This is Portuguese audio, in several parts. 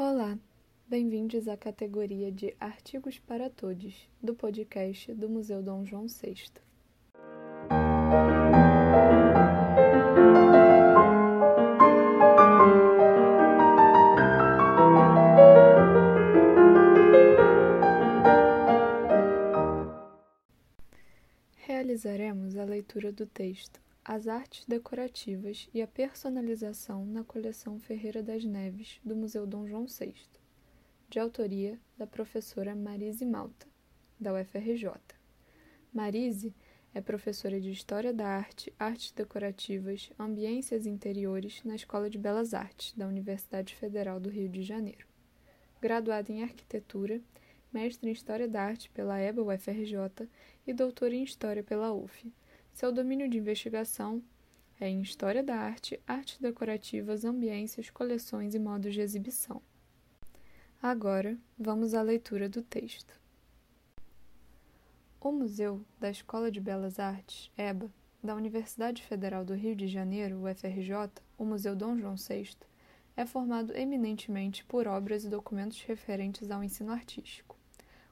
Olá, bem-vindos à categoria de Artigos para Todos do podcast do Museu Dom João VI. Realizaremos a leitura do texto as artes decorativas e a personalização na coleção Ferreira das Neves, do Museu Dom João VI, de autoria da professora Marise Malta, da UFRJ. Marise é professora de História da Arte, Artes Decorativas, Ambiências Interiores na Escola de Belas Artes, da Universidade Federal do Rio de Janeiro. Graduada em Arquitetura, mestre em História da Arte pela EBA UFRJ e doutora em História pela UF seu domínio de investigação é em História da Arte, Artes Decorativas, Ambiências, Coleções e Modos de Exibição. Agora, vamos à leitura do texto. O Museu da Escola de Belas Artes, EBA, da Universidade Federal do Rio de Janeiro, UFRJ, o Museu Dom João VI, é formado eminentemente por obras e documentos referentes ao ensino artístico.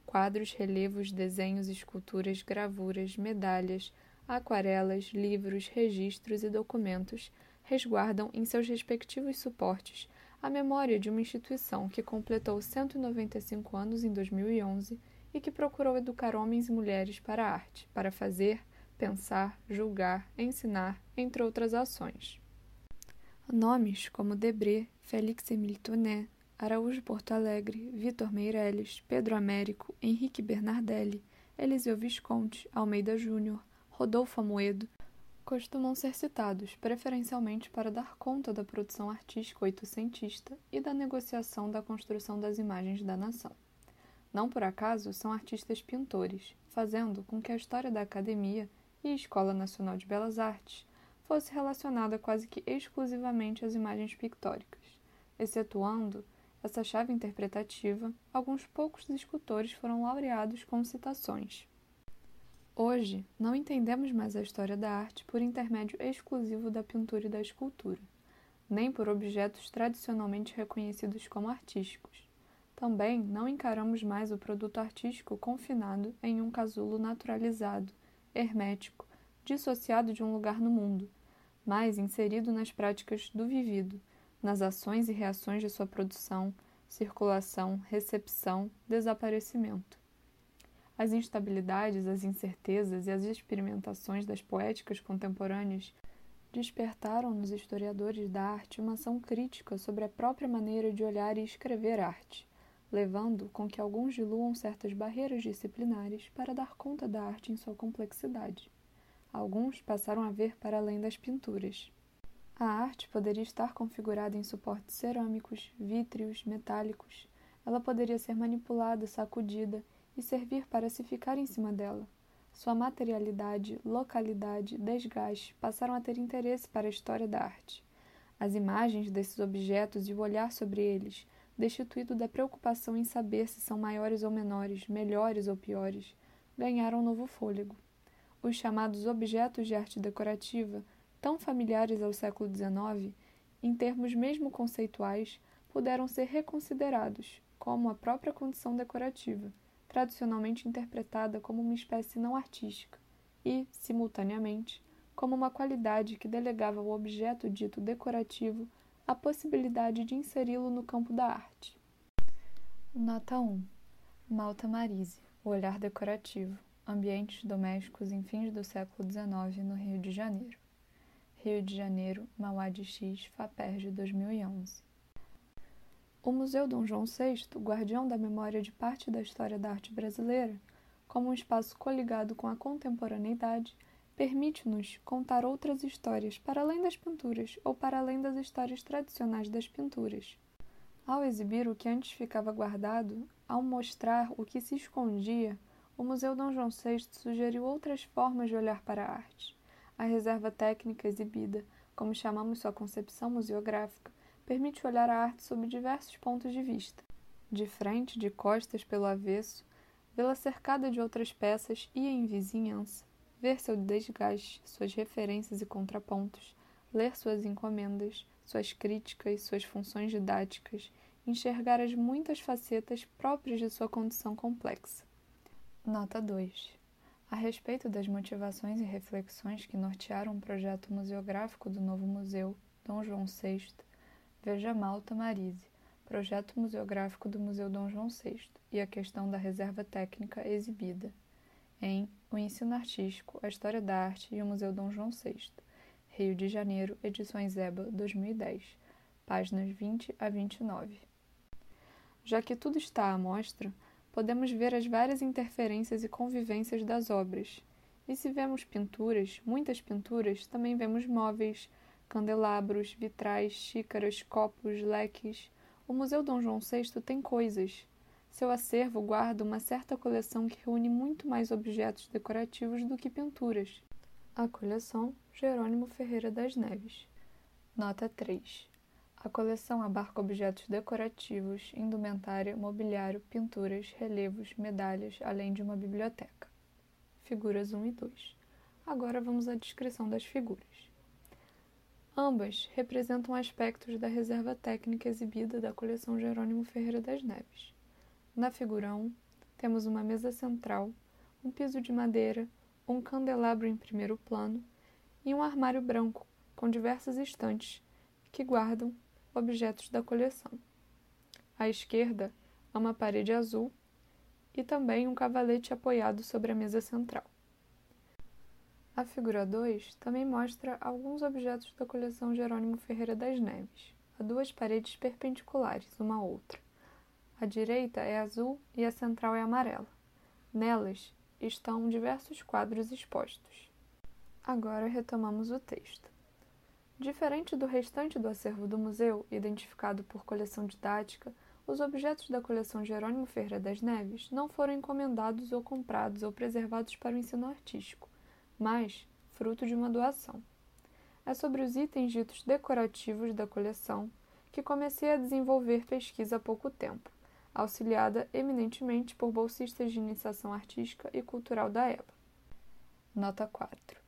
Quadros, relevos, desenhos, esculturas, gravuras, medalhas, aquarelas, livros, registros e documentos resguardam em seus respectivos suportes a memória de uma instituição que completou 195 anos em 2011 e que procurou educar homens e mulheres para a arte, para fazer, pensar, julgar, ensinar, entre outras ações. Nomes como Debré, Félix Emile Tonet, Araújo Porto Alegre, Vitor Meirelles, Pedro Américo, Henrique Bernardelli, Eliseu Visconti, Almeida Júnior, Rodolfo Amoedo, costumam ser citados preferencialmente para dar conta da produção artística oitocentista e da negociação da construção das imagens da nação. Não por acaso são artistas pintores, fazendo com que a história da academia e Escola Nacional de Belas Artes fosse relacionada quase que exclusivamente às imagens pictóricas, excetuando essa chave interpretativa, alguns poucos escultores foram laureados com citações. Hoje, não entendemos mais a história da arte por intermédio exclusivo da pintura e da escultura, nem por objetos tradicionalmente reconhecidos como artísticos. Também não encaramos mais o produto artístico confinado em um casulo naturalizado, hermético, dissociado de um lugar no mundo, mas inserido nas práticas do vivido, nas ações e reações de sua produção, circulação, recepção, desaparecimento. As instabilidades, as incertezas e as experimentações das poéticas contemporâneas despertaram nos historiadores da arte uma ação crítica sobre a própria maneira de olhar e escrever arte, levando com que alguns diluam certas barreiras disciplinares para dar conta da arte em sua complexidade. Alguns passaram a ver para além das pinturas. A arte poderia estar configurada em suportes cerâmicos, vítreos, metálicos. Ela poderia ser manipulada, sacudida e servir para se ficar em cima dela. Sua materialidade, localidade, desgaste passaram a ter interesse para a história da arte. As imagens desses objetos e o olhar sobre eles, destituído da preocupação em saber se são maiores ou menores, melhores ou piores, ganharam novo fôlego. Os chamados objetos de arte decorativa, tão familiares ao século XIX, em termos mesmo conceituais, puderam ser reconsiderados, como a própria condição decorativa tradicionalmente interpretada como uma espécie não artística e, simultaneamente, como uma qualidade que delegava ao objeto dito decorativo a possibilidade de inseri-lo no campo da arte. Nota 1. Malta Marise, o olhar decorativo, ambientes domésticos em fins do século XIX no Rio de Janeiro. Rio de Janeiro, Mauá de X, FAPERJ 2011. O Museu Dom João VI, guardião da memória de parte da história da arte brasileira, como um espaço coligado com a contemporaneidade, permite-nos contar outras histórias para além das pinturas ou para além das histórias tradicionais das pinturas. Ao exibir o que antes ficava guardado, ao mostrar o que se escondia, o Museu Dom João VI sugeriu outras formas de olhar para a arte. A reserva técnica exibida, como chamamos sua concepção museográfica, permite olhar a arte sob diversos pontos de vista. De frente, de costas, pelo avesso, vê-la cercada de outras peças e em vizinhança, ver seu desgaste, suas referências e contrapontos, ler suas encomendas, suas críticas, suas funções didáticas enxergar as muitas facetas próprias de sua condição complexa. Nota 2. A respeito das motivações e reflexões que nortearam o projeto museográfico do novo Museu Dom João VI, veja Malta Marise, Projeto Museográfico do Museu Dom João VI e a questão da reserva técnica exibida em O Ensino Artístico, a História da Arte e o Museu Dom João VI, Rio de Janeiro, Edições EBA, 2010, páginas 20 a 29. Já que tudo está à mostra, podemos ver as várias interferências e convivências das obras. E se vemos pinturas, muitas pinturas, também vemos móveis, candelabros, vitrais, xícaras, copos, leques. O Museu Dom João VI tem coisas. Seu acervo guarda uma certa coleção que reúne muito mais objetos decorativos do que pinturas. A coleção Jerônimo Ferreira das Neves. Nota 3. A coleção abarca objetos decorativos, indumentária, mobiliário, pinturas, relevos, medalhas, além de uma biblioteca. Figuras 1 e 2. Agora vamos à descrição das figuras. Ambas representam aspectos da reserva técnica exibida da coleção Jerônimo Ferreira das Neves. Na figura 1, temos uma mesa central, um piso de madeira, um candelabro em primeiro plano e um armário branco com diversas estantes que guardam objetos da coleção. À esquerda, há uma parede azul e também um cavalete apoiado sobre a mesa central. A figura 2 também mostra alguns objetos da coleção Jerônimo Ferreira das Neves, a duas paredes perpendiculares uma à outra. A direita é azul e a central é amarela. Nelas estão diversos quadros expostos. Agora retomamos o texto. Diferente do restante do acervo do museu, identificado por coleção didática, os objetos da coleção Jerônimo Ferreira das Neves não foram encomendados ou comprados ou preservados para o ensino artístico, mas fruto de uma doação. É sobre os itens ditos decorativos da coleção que comecei a desenvolver pesquisa há pouco tempo, auxiliada eminentemente por bolsistas de iniciação artística e cultural da EBA. Nota 4.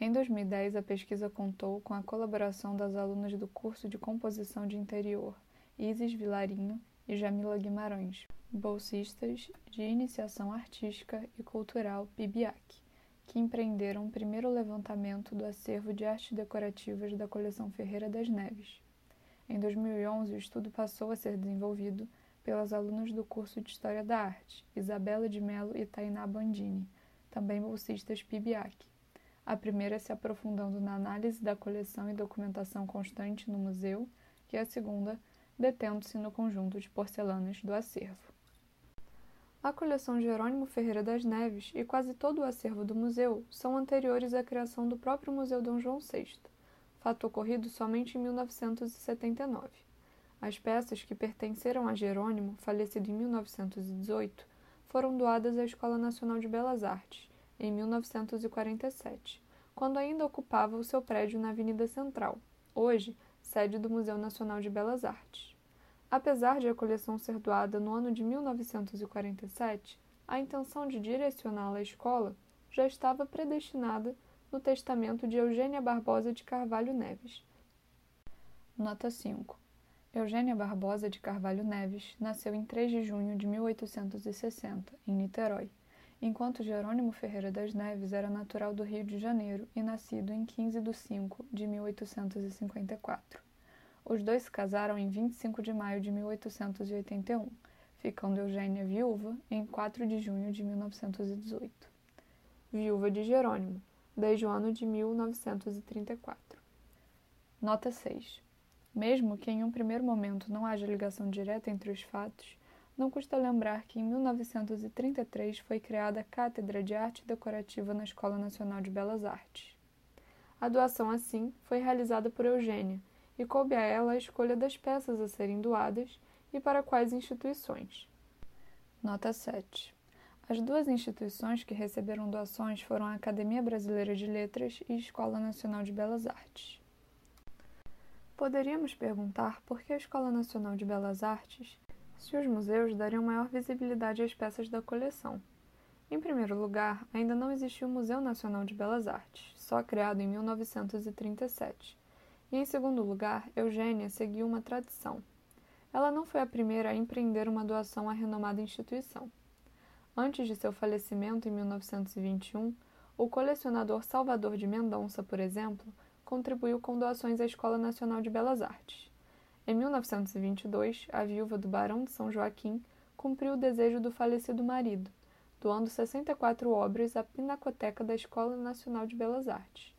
Em 2010, a pesquisa contou com a colaboração das alunas do curso de Composição de Interior Isis Vilarinho e Jamila Guimarães, bolsistas de Iniciação Artística e Cultural PIBIAC, que empreenderam o primeiro levantamento do acervo de artes decorativas da coleção Ferreira das Neves. Em 2011, o estudo passou a ser desenvolvido pelas alunas do curso de História da Arte, Isabela de Mello e Tainá Bandini, também bolsistas PIBIAC a primeira se aprofundando na análise da coleção e documentação constante no museu, e a segunda detendo-se no conjunto de porcelanas do acervo. A coleção Jerônimo Ferreira das Neves e quase todo o acervo do museu são anteriores à criação do próprio Museu Dom João VI, fato ocorrido somente em 1979. As peças que pertenceram a Jerônimo, falecido em 1918, foram doadas à Escola Nacional de Belas Artes em 1947, quando ainda ocupava o seu prédio na Avenida Central, hoje sede do Museu Nacional de Belas Artes. Apesar de a coleção ser doada no ano de 1947, a intenção de direcioná-la à escola já estava predestinada no testamento de Eugênia Barbosa de Carvalho Neves. Nota 5. Eugênia Barbosa de Carvalho Neves nasceu em 3 de junho de 1860, em Niterói enquanto Jerônimo Ferreira das Neves era natural do Rio de Janeiro e nascido em 15 de 5 de 1854. Os dois se casaram em 25 de maio de 1881, ficando Eugênia viúva em 4 de junho de 1918. Viúva de Jerônimo, desde o ano de 1934. Nota 6. Mesmo que em um primeiro momento não haja ligação direta entre os fatos, não custa lembrar que em 1933 foi criada a Cátedra de Arte Decorativa na Escola Nacional de Belas Artes. A doação, assim, foi realizada por Eugênia e coube a ela a escolha das peças a serem doadas e para quais instituições. Nota 7. As duas instituições que receberam doações foram a Academia Brasileira de Letras e a Escola Nacional de Belas Artes. Poderíamos perguntar por que a Escola Nacional de Belas Artes se os museus dariam maior visibilidade às peças da coleção. Em primeiro lugar, ainda não existia o Museu Nacional de Belas Artes, só criado em 1937. E em segundo lugar, Eugênia seguiu uma tradição. ela não foi a primeira a empreender uma doação à renomada instituição. Antes de seu falecimento em 1921, o colecionador Salvador de Mendonça, por exemplo, contribuiu com doações à Escola Nacional de Belas Artes. Em 1922, a viúva do Barão de São Joaquim cumpriu o desejo do falecido marido, doando 64 obras à Pinacoteca da Escola Nacional de Belas Artes.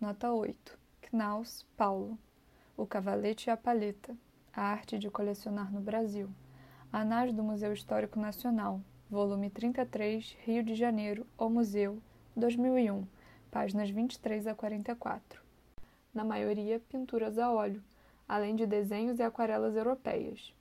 Nota 8. Knaus, Paulo. O Cavalete e a Palheta. A arte de colecionar no Brasil. Anais do Museu Histórico Nacional. Volume 33, Rio de Janeiro, O Museu, 2001, páginas 23 a 44. Na maioria, pinturas a óleo, além de desenhos e aquarelas europeias.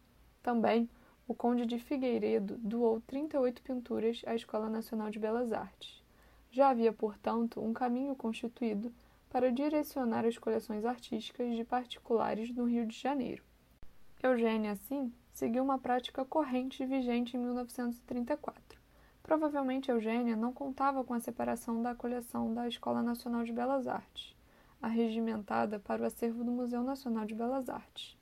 Também, o Conde de Figueiredo doou 38 pinturas à Escola Nacional de Belas Artes. Já havia, portanto, um caminho constituído para direcionar as coleções artísticas de particulares no Rio de Janeiro. Eugênia, assim, seguiu uma prática corrente vigente em 1934. Provavelmente Eugênia não contava com a separação da coleção da Escola Nacional de Belas Artes, arregimentada para o acervo do Museu Nacional de Belas Artes,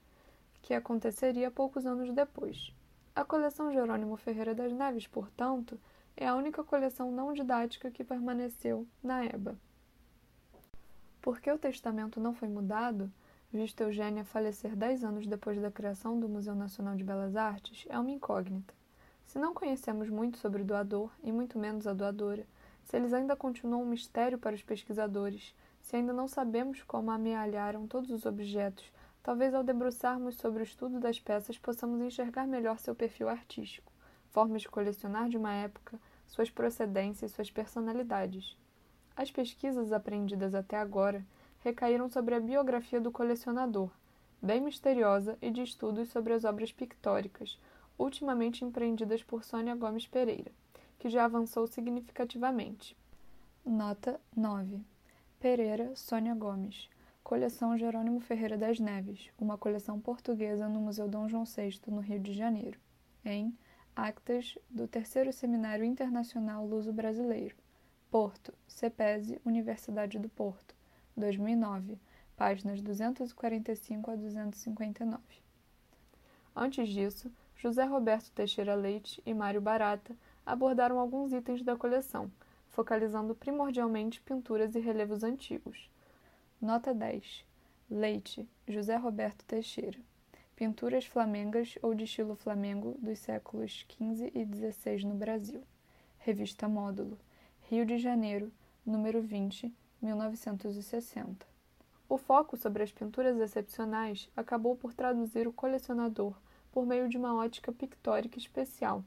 que aconteceria poucos anos depois. A coleção Jerônimo Ferreira das Neves, portanto, é a única coleção não didática que permaneceu na EBA. Porque o testamento não foi mudado, visto Eugênia falecer dez anos depois da criação do Museu Nacional de Belas Artes, é uma incógnita. Se não conhecemos muito sobre o doador, e muito menos a doadora, se eles ainda continuam um mistério para os pesquisadores, se ainda não sabemos como amealharam todos os objetos, talvez ao debruçarmos sobre o estudo das peças possamos enxergar melhor seu perfil artístico, formas de colecionar de uma época, suas procedências e suas personalidades. As pesquisas aprendidas até agora recaíram sobre a biografia do colecionador, bem misteriosa, e de estudos sobre as obras pictóricas, ultimamente empreendidas por Sônia Gomes Pereira, que já avançou significativamente. Nota 9. Pereira, Sônia Gomes. Coleção Jerônimo Ferreira das Neves, uma coleção portuguesa no Museu Dom João VI, no Rio de Janeiro, em Actas do Terceiro Seminário Internacional Luso-Brasileiro. Porto, CEPESE, Universidade do Porto, 2009, páginas 245 a 259. Antes disso, José Roberto Teixeira Leite e Mário Barata abordaram alguns itens da coleção, focalizando primordialmente pinturas e relevos antigos. Nota 10. Leite, José Roberto Teixeira. Pinturas flamengas ou de estilo flamengo dos séculos XV e XVI no Brasil. Revista Módulo. Rio de Janeiro, número 20, 1960. O foco sobre as pinturas excepcionais acabou por traduzir o colecionador por meio de uma ótica pictórica especial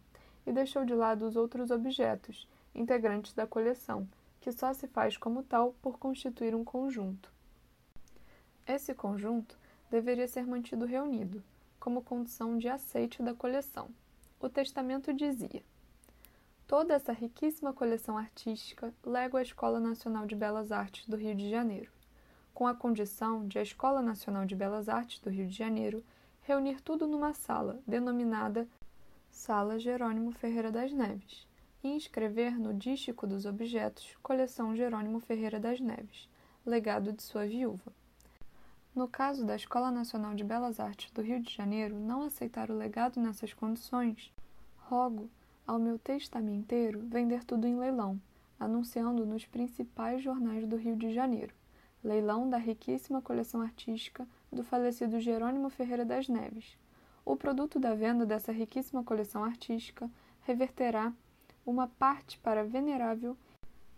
e deixou de lado os outros objetos, integrantes da coleção, que só se faz como tal por constituir um conjunto. Esse conjunto deveria ser mantido reunido, como condição de aceite da coleção. O testamento dizia: Toda essa riquíssima coleção artística lego à Escola Nacional de Belas Artes do Rio de Janeiro, com a condição de a Escola Nacional de Belas Artes do Rio de Janeiro reunir tudo numa sala, denominada Sala Jerônimo Ferreira das Neves, e inscrever no dístico dos objetos Coleção Jerônimo Ferreira das Neves, legado de sua viúva. No caso da Escola Nacional de Belas Artes do Rio de Janeiro não aceitar o legado nessas condições, rogo ao meu testamenteiro vender tudo em leilão, anunciando nos principais jornais do Rio de Janeiro. Leilão da riquíssima coleção artística do falecido Jerônimo Ferreira das Neves. O produto da venda dessa riquíssima coleção artística reverterá uma parte para a venerável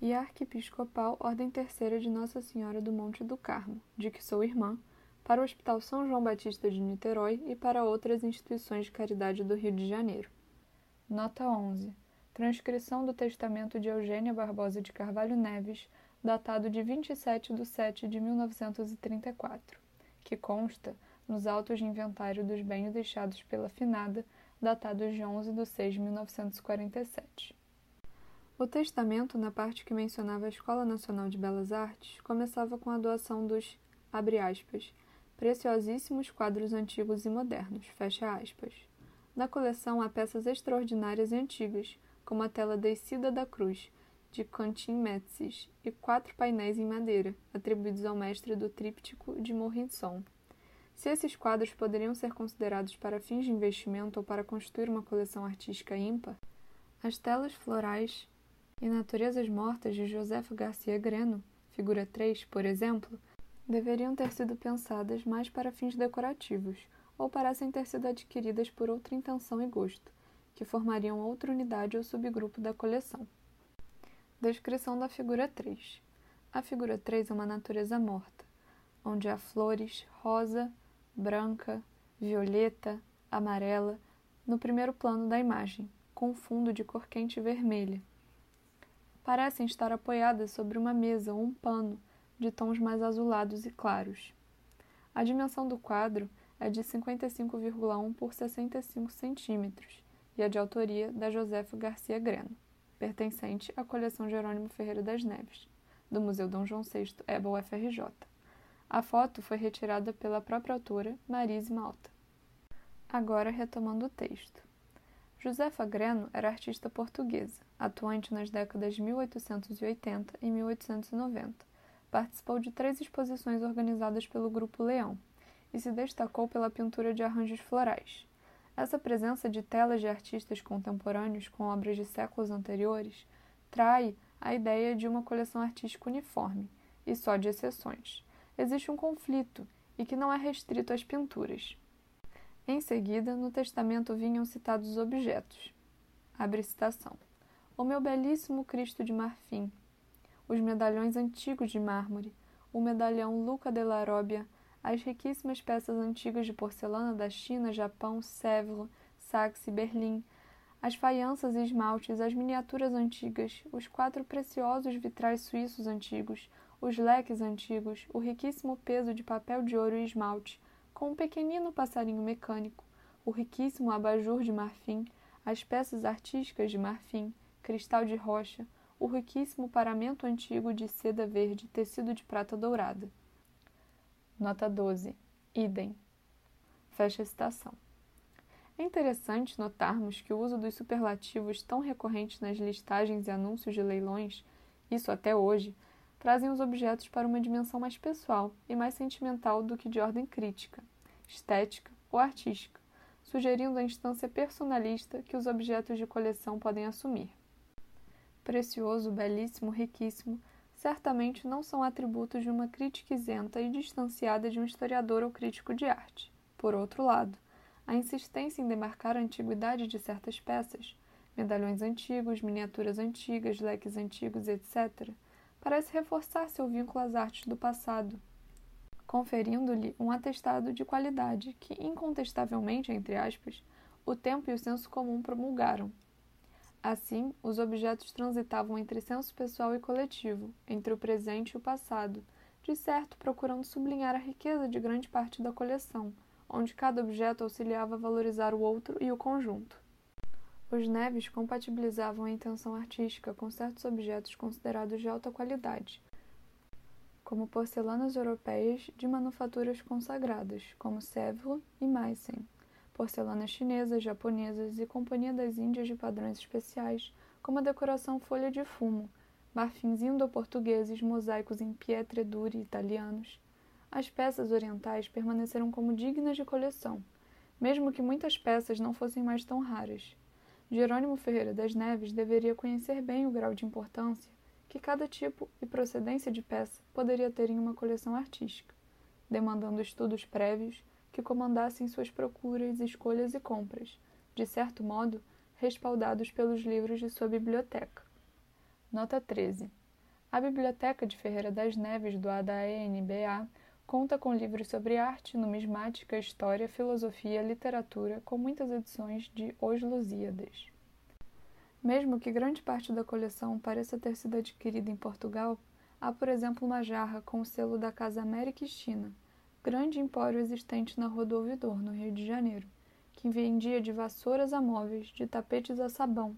e arquiepiscopal Ordem Terceira de Nossa Senhora do Monte do Carmo, de que sou irmã, para o Hospital São João Batista de Niterói e para outras instituições de caridade do Rio de Janeiro. Nota 11. Transcrição do Testamento de Eugênia Barbosa de Carvalho Neves, datado de 27 de 7 de 1934 que consta nos autos de inventário dos bens deixados pela finada, datados de 11 de 6 de 1947. O testamento, na parte que mencionava a Escola Nacional de Belas Artes, começava com a doação dos, abre aspas, preciosíssimos quadros antigos e modernos, fecha aspas. Na coleção há peças extraordinárias e antigas, como a tela Descida da Cruz, de Quentin Metzes e quatro painéis em madeira, atribuídos ao mestre do tríptico de Morrison. Se esses quadros poderiam ser considerados para fins de investimento ou para constituir uma coleção artística ímpar, as telas florais e Naturezas Mortas de Josefa Garcia Greno, figura 3, por exemplo, deveriam ter sido pensadas mais para fins decorativos ou parecem ter sido adquiridas por outra intenção e gosto, que formariam outra unidade ou subgrupo da coleção. Descrição da figura 3. A figura 3 é uma natureza morta, onde há flores rosa, branca, violeta, amarela no primeiro plano da imagem, com fundo de cor quente vermelha. Parecem estar apoiadas sobre uma mesa ou um pano de tons mais azulados e claros. A dimensão do quadro é de 55,1 por 65 centímetros e é de autoria da Josefa Garcia Greno, pertencente à coleção Jerônimo Ferreira das Neves, do Museu Dom João VI, EBA UFRJ. A foto foi retirada pela própria autora, Marise Malta. Agora retomando o texto. Josefa Greno era artista portuguesa, atuante nas décadas de 1880 e 1890. Participou de três exposições organizadas pelo Grupo Leão e se destacou pela pintura de arranjos florais. Essa presença de telas de artistas contemporâneos com obras de séculos anteriores trai a ideia de uma coleção artística uniforme e só de exceções existe um conflito e que não é restrito às pinturas. Em seguida, no testamento vinham citados os objetos. Abre citação. O meu belíssimo Cristo de marfim, os medalhões antigos de mármore, o medalhão Luca de la Robbia, as riquíssimas peças antigas de porcelana da China, Japão, Sèvres, Saxe, Berlim, as faianças e esmaltes, as miniaturas antigas, os quatro preciosos vitrais suíços antigos, os leques antigos, o riquíssimo peso de papel de ouro e esmalte, com um pequenino passarinho mecânico, o riquíssimo abajur de marfim, as peças artísticas de marfim, cristal de rocha, o riquíssimo paramento antigo de seda verde, tecido de prata dourada. Nota 12. Idem. Fecha a citação. É interessante notarmos que o uso dos superlativos tão recorrentes nas listagens e anúncios de leilões, isso até hoje, trazem os objetos para uma dimensão mais pessoal e mais sentimental do que de ordem crítica, estética ou artística, sugerindo a instância personalista que os objetos de coleção podem assumir. Precioso, belíssimo, riquíssimo, certamente não são atributos de uma crítica isenta e distanciada de um historiador ou crítico de arte. Por outro lado, a insistência em demarcar a antiguidade de certas peças, medalhões antigos, miniaturas antigas, leques antigos, etc., parece reforçar seu vínculo às artes do passado, conferindo-lhe um atestado de qualidade que, incontestavelmente, entre aspas, o tempo e o senso comum promulgaram. Assim, os objetos transitavam entre senso pessoal e coletivo, entre o presente e o passado, de certo procurando sublinhar a riqueza de grande parte da coleção, onde cada objeto auxiliava a valorizar o outro e o conjunto. Os Neves compatibilizavam a intenção artística com certos objetos considerados de alta qualidade, como porcelanas europeias de manufaturas consagradas, como Sèvres e Meissen, porcelanas chinesas, japonesas e Companhia das Índias de padrões especiais, como a decoração folha de fumo, marfins indo-portugueses, mosaicos em pietre dure italianos. As peças orientais permaneceram como dignas de coleção, mesmo que muitas peças não fossem mais tão raras. Jerônimo Ferreira das Neves deveria conhecer bem o grau de importância que cada tipo e procedência de peça poderia ter em uma coleção artística, demandando estudos prévios que comandassem suas procuras, escolhas e compras, de certo modo, respaldados pelos livros de sua biblioteca. Nota 13. A Biblioteca de Ferreira das Neves, doada à ENBA, conta com livros sobre arte, numismática, história, filosofia, literatura, com muitas edições de Os Lusíadas. Mesmo que grande parte da coleção pareça ter sido adquirida em Portugal, há, por exemplo, uma jarra com o selo da Casa América e China, grande empório existente na Rua do Ouvidor, no Rio de Janeiro, que vendia de vassouras a móveis, de tapetes a sabão,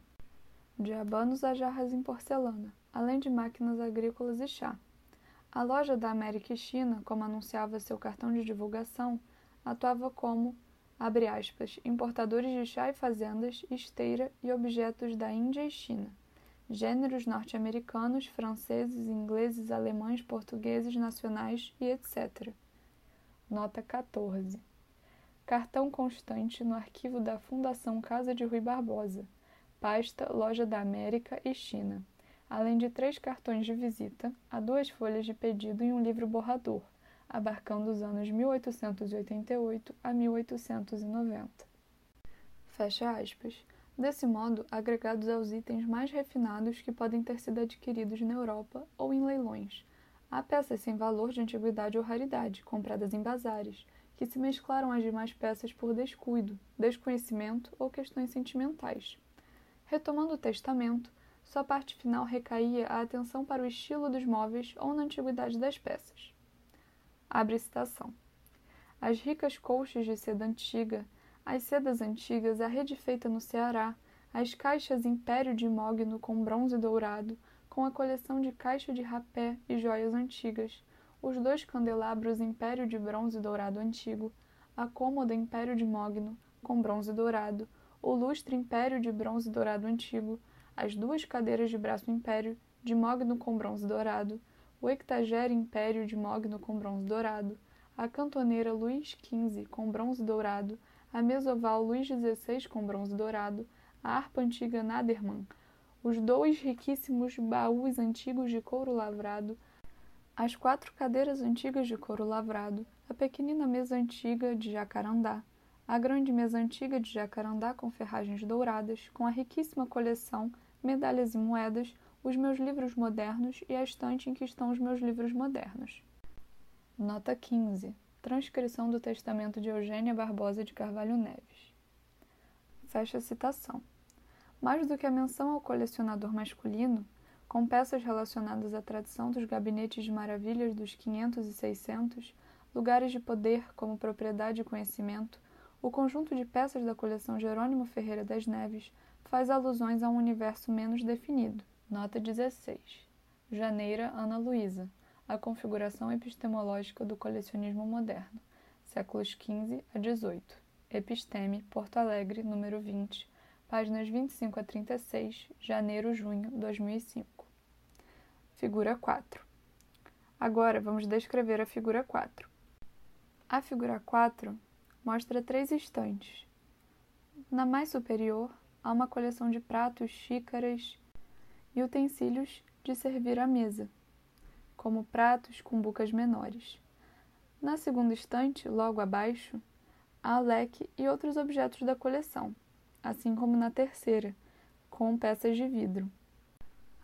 de abanos a jarras em porcelana, além de máquinas agrícolas e chá. A loja da América e China, como anunciava seu cartão de divulgação, atuava como, abre aspas, importadores de chá e fazendas, esteira e objetos da Índia e China, gêneros norte-americanos, franceses, ingleses, alemães, portugueses, nacionais e etc. Nota 14. Cartão constante no arquivo da Fundação Casa de Rui Barbosa. Pasta Loja da América e China. Além de três cartões de visita, há duas folhas de pedido e um livro borrador, abarcando os anos 1888 a 1890. Fecha aspas. Desse modo, agregados aos itens mais refinados que podem ter sido adquiridos na Europa ou em leilões. Há peças sem valor de antiguidade ou raridade, compradas em bazares, que se mesclaram às demais peças por descuido, desconhecimento ou questões sentimentais. Retomando o testamento, sua parte final recaía a atenção para o estilo dos móveis ou na antiguidade das peças. Abre citação. As ricas colchas de seda antiga, as sedas antigas, a rede feita no Ceará, as caixas Império de Mogno com bronze dourado, com a coleção de caixa de rapé e joias antigas, os dois candelabros Império de Bronze Dourado Antigo, a cômoda Império de Mogno, com bronze dourado, o lustre Império de Bronze Dourado Antigo, as duas cadeiras de braço Império, de Mogno com bronze dourado, o ectagere Império de Mogno com bronze dourado, a cantoneira Luís XV com bronze dourado, a mesoval Luís XVI com bronze dourado, a harpa antiga Naderman, os dois riquíssimos baús antigos de couro lavrado, as quatro cadeiras antigas de couro lavrado, a pequenina mesa antiga de jacarandá, a grande mesa antiga de jacarandá com ferragens douradas, com a riquíssima coleção, medalhas e moedas, os meus livros modernos e a estante em que estão os meus livros modernos. Nota 15. Transcrição do Testamento de Eugênia Barbosa de Carvalho Neves. Fecha a citação. Mais do que a menção ao colecionador masculino, com peças relacionadas à tradição dos gabinetes de maravilhas dos 500 e 600, lugares de poder como propriedade e conhecimento, o conjunto de peças da coleção Jerônimo Ferreira das Neves faz alusões a um universo menos definido. Nota 16. Janeira Ana Luísa. A configuração epistemológica do colecionismo moderno. Séculos XV a XVIII. Episteme, Porto Alegre, número 20, páginas 25 a 36, janeiro-junho 2005. Figura 4. Agora vamos descrever a figura 4. A figura 4 mostra três estantes. Na mais superior, há uma coleção de pratos, xícaras e utensílios de servir à mesa, como pratos com bucas menores. Na segunda estante, logo abaixo, há leque e outros objetos da coleção, assim como na terceira, com peças de vidro.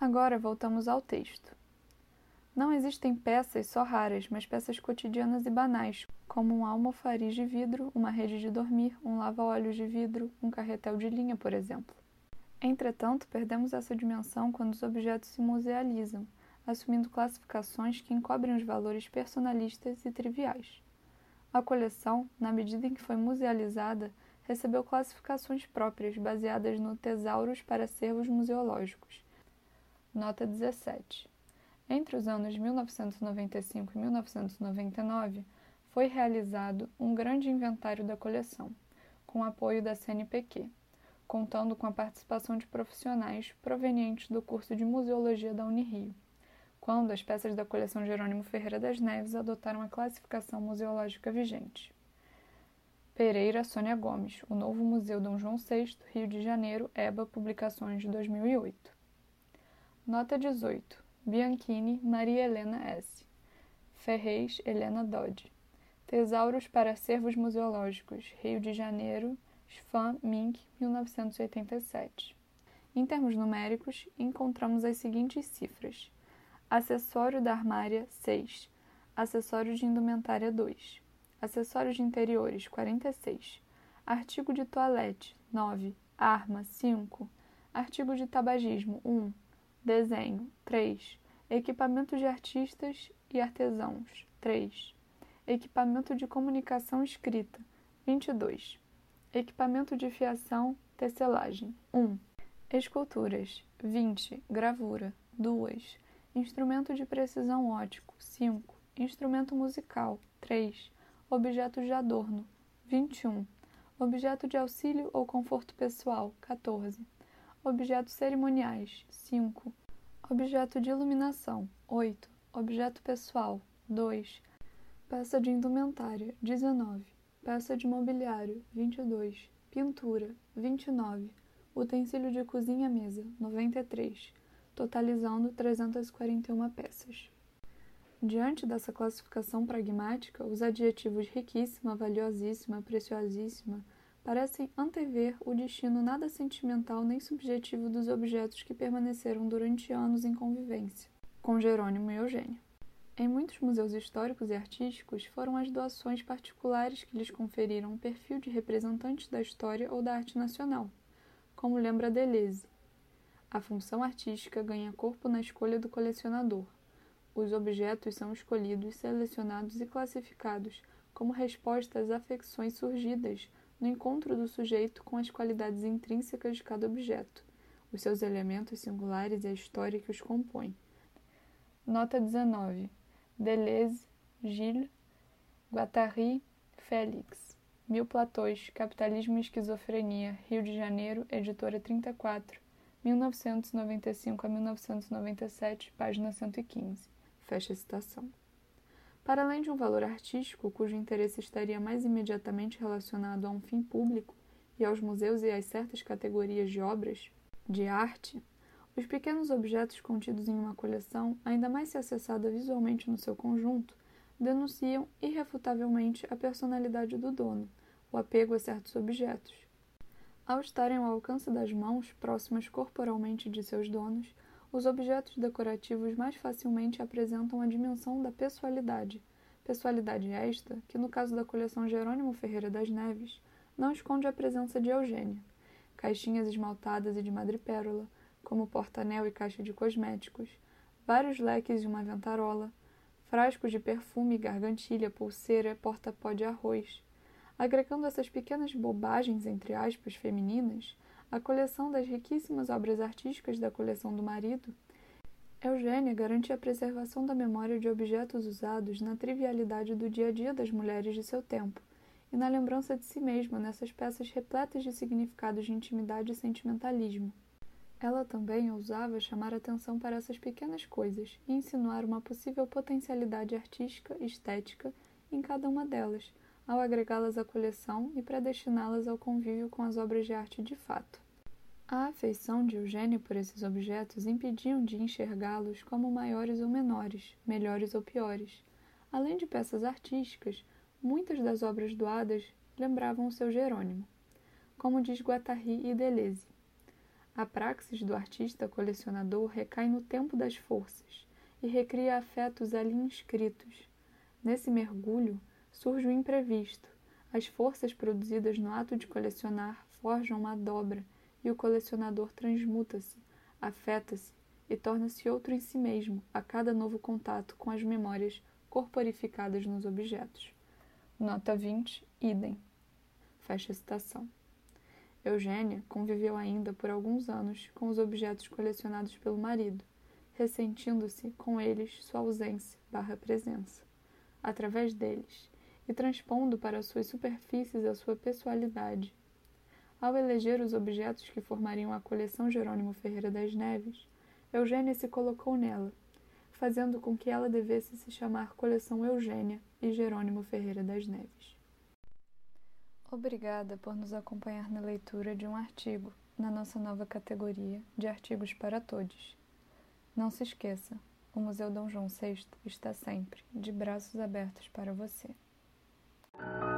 Agora voltamos ao texto. Não existem peças só raras, mas peças cotidianas e banais, como um almofariz de vidro, uma rede de dormir, um lava-olhos de vidro, um carretel de linha, por exemplo. Entretanto, perdemos essa dimensão quando os objetos se musealizam, assumindo classificações que encobrem os valores personalistas e triviais. A coleção, na medida em que foi musealizada, recebeu classificações próprias baseadas no Tesauros para Acervos Museológicos Nota 17. Entre os anos 1995 e 1999, foi realizado um grande inventário da coleção, com apoio da CNPq, contando com a participação de profissionais provenientes do curso de Museologia da Unirio, quando as peças da coleção Jerônimo Ferreira das Neves adotaram a classificação museológica vigente. Pereira Sônia Gomes, O Novo Museu Dom João VI, Rio de Janeiro, EBA, Publicações de 2008. Nota 18. Bianchini, Maria Helena S. Ferrez, Helena Dodge. Tesauros para Acervos Museológicos, Rio de Janeiro, Sfan Mink, 1987. Em termos numéricos, encontramos as seguintes cifras: acessório da armária 6, acessório de indumentária 2, acessórios de interiores 46, artigo de toalete 9, arma 5, artigo de tabagismo 1, Desenho 3. Equipamento de artistas e artesãos 3. Equipamento de comunicação escrita 22. Equipamento de fiação, tecelagem 1. Esculturas 20. Gravura 2. Instrumento de precisão ótico 5. Instrumento musical 3. Objetos de adorno 21. Objeto de auxílio ou conforto pessoal 14 Objetos cerimoniais 5. Objeto de iluminação 8. Objeto pessoal 2. Peça de indumentária, 19. Peça de mobiliário, 22. Pintura, 29. Utensílio de cozinha mesa, 93. Totalizando 341 peças. Diante dessa classificação pragmática, os adjetivos riquíssima, valiosíssima, preciosíssima parecem antever o destino nada sentimental nem subjetivo dos objetos que permaneceram durante anos em convivência com Jerônimo e Eugênio. Em muitos museus históricos e artísticos, foram as doações particulares que lhes conferiram um perfil de representantes da história ou da arte nacional, como lembra Deleuze. A função artística ganha corpo na escolha do colecionador. Os objetos são escolhidos, selecionados e classificados como resposta às afecções surgidas no encontro do sujeito com as qualidades intrínsecas de cada objeto, os seus elementos singulares e a história que os compõe. Nota 19. Deleuze, Gilles, Guattari, Félix. Mil Platões, Capitalismo e Esquizofrenia, Rio de Janeiro, editora 34, 1995 a 1997, página 115. Fecha a citação. Para além de um valor artístico, cujo interesse estaria mais imediatamente relacionado a um fim público e aos museus e às certas categorias de obras de arte, os pequenos objetos contidos em uma coleção, ainda mais se acessada visualmente no seu conjunto, denunciam irrefutavelmente a personalidade do dono, o apego a certos objetos. Ao estarem ao alcance das mãos, próximas corporalmente de seus donos, os objetos decorativos mais facilmente apresentam a dimensão da pessoalidade, pessoalidade esta que, no caso da coleção Jerônimo Ferreira das Neves, não esconde a presença de Eugênia. Caixinhas esmaltadas e de madrepérola, como porta-anel e caixa de cosméticos, vários leques e uma ventarola, frascos de perfume, gargantilha, pulseira, porta-pó de arroz. Agregando essas pequenas bobagens, entre aspas, femininas, a coleção das riquíssimas obras artísticas da coleção do marido, Eugênia garantia a preservação da memória de objetos usados na trivialidade do dia a dia das mulheres de seu tempo e na lembrança de si mesma nessas peças repletas de significados de intimidade e sentimentalismo. Ela também ousava chamar atenção para essas pequenas coisas e insinuar uma possível potencialidade artística estética em cada uma delas, ao agregá-las à coleção e predestiná-las ao convívio com as obras de arte de fato. A afeição de Eugênio por esses objetos impediam de enxergá-los como maiores ou menores, melhores ou piores. Além de peças artísticas, muitas das obras doadas lembravam o seu Jerônimo, como diz Guattari e Deleuze. A praxis do artista colecionador recai no tempo das forças e recria afetos ali inscritos. Nesse mergulho surge o imprevisto. As forças produzidas no ato de colecionar forjam uma dobra e o colecionador transmuta-se, afeta-se e torna-se outro em si mesmo a cada novo contato com as memórias corporificadas nos objetos. Nota 20, idem. Fecha a citação. Eugênia conviveu ainda por alguns anos com os objetos colecionados pelo marido, ressentindo-se com eles sua ausência barra presença, através deles, e transpondo para suas superfícies a sua pessoalidade, ao eleger os objetos que formariam a coleção Jerônimo Ferreira das Neves, Eugênia se colocou nela, fazendo com que ela devesse se chamar Coleção Eugênia e Jerônimo Ferreira das Neves. Obrigada por nos acompanhar na leitura de um artigo na nossa nova categoria de Artigos para Todos. Não se esqueça, o Museu Dom João VI está sempre de braços abertos para você. you